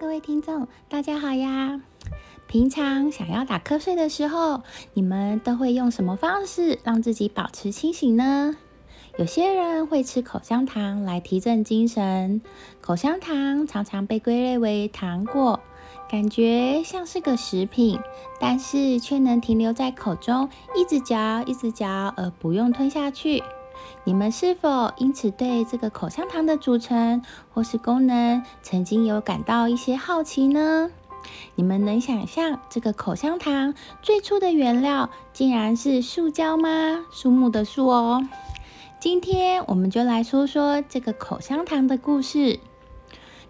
各位听众，大家好呀！平常想要打瞌睡的时候，你们都会用什么方式让自己保持清醒呢？有些人会吃口香糖来提振精神。口香糖常常被归类为糖果，感觉像是个食品，但是却能停留在口中，一直嚼，一直嚼，而不用吞下去。你们是否因此对这个口香糖的组成或是功能曾经有感到一些好奇呢？你们能想象这个口香糖最初的原料竟然是塑胶吗？树木的树哦。今天我们就来说说这个口香糖的故事。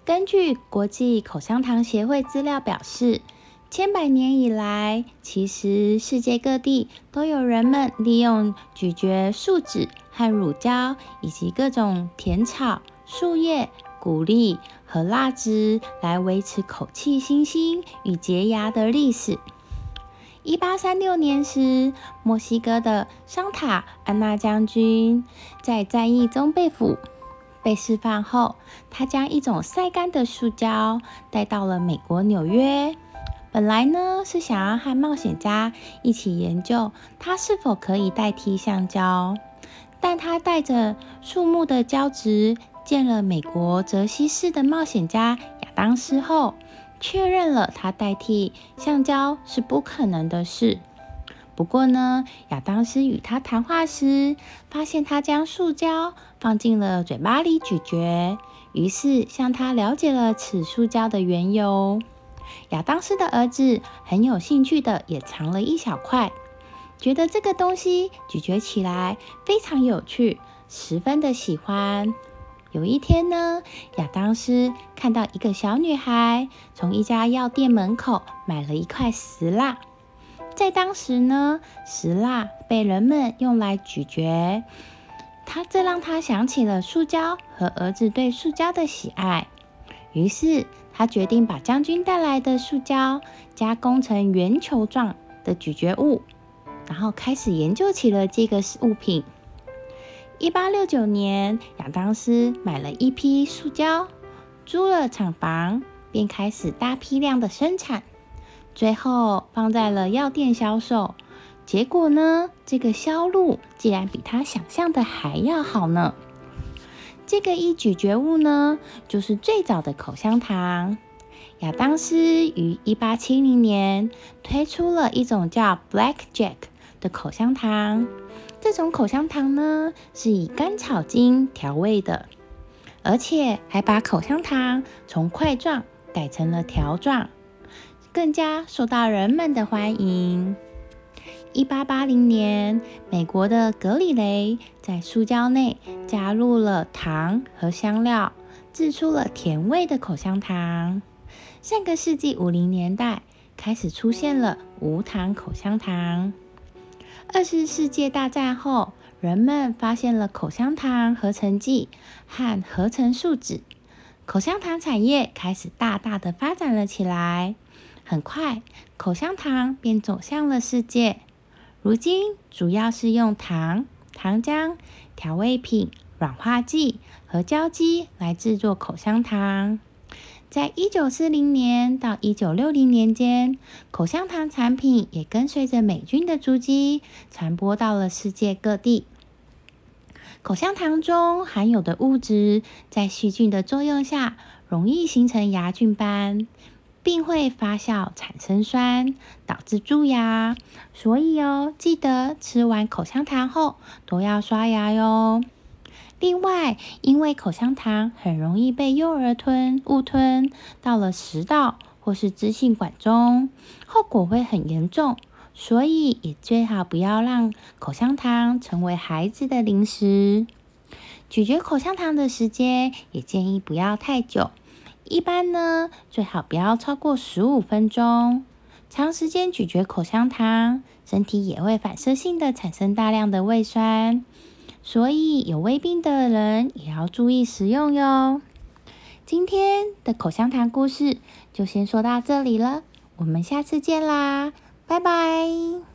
根据国际口香糖协会资料表示，千百年以来，其实世界各地都有人们利用咀嚼树脂。和乳胶以及各种甜草、树叶、谷粒和蜡汁来维持口气清新与洁牙的历史。一八三六年时，墨西哥的桑塔安娜将军在战役中被俘，被释放后，他将一种晒干的塑胶带到了美国纽约。本来呢是想要和冒险家一起研究它是否可以代替橡胶。但他带着树木的胶质见了美国泽西市的冒险家亚当斯后，确认了他代替橡胶是不可能的事。不过呢，亚当斯与他谈话时，发现他将塑胶放进了嘴巴里咀嚼，于是向他了解了此塑胶的缘由。亚当斯的儿子很有兴趣的也尝了一小块。觉得这个东西咀嚼起来非常有趣，十分的喜欢。有一天呢，亚当斯看到一个小女孩从一家药店门口买了一块石蜡。在当时呢，石蜡被人们用来咀嚼，他这让他想起了塑胶和儿子对塑胶的喜爱。于是他决定把将军带来的塑胶加工成圆球状的咀嚼物。然后开始研究起了这个物品。一八六九年，亚当斯买了一批塑胶，租了厂房，便开始大批量的生产，最后放在了药店销售。结果呢，这个销路竟然比他想象的还要好呢。这个一咀嚼物呢，就是最早的口香糖。亚当斯于一八七零年推出了一种叫 Black Jack。的口香糖，这种口香糖呢是以甘草精调味的，而且还把口香糖从块状改成了条状，更加受到人们的欢迎。一八八零年，美国的格里雷在塑胶内加入了糖和香料，制出了甜味的口香糖。上个世纪五零年代开始出现了无糖口香糖。二次世界大战后，人们发现了口香糖合成剂和合成树脂，口香糖产业开始大大的发展了起来。很快，口香糖便走向了世界。如今，主要是用糖、糖浆、调味品、软化剂和胶基来制作口香糖。在一九四零年到一九六零年间，口香糖产品也跟随着美军的足迹传播到了世界各地。口香糖中含有的物质在细菌的作用下，容易形成牙菌斑，并会发酵产生酸，导致蛀牙。所以哦，记得吃完口香糖后都要刷牙哟。另外，因为口香糖很容易被幼儿吞误吞到了食道或是支气管中，后果会很严重，所以也最好不要让口香糖成为孩子的零食。咀嚼口香糖的时间也建议不要太久，一般呢最好不要超过十五分钟。长时间咀嚼口香糖，身体也会反射性的产生大量的胃酸。所以有胃病的人也要注意食用哟。今天的口香糖故事就先说到这里了，我们下次见啦，拜拜。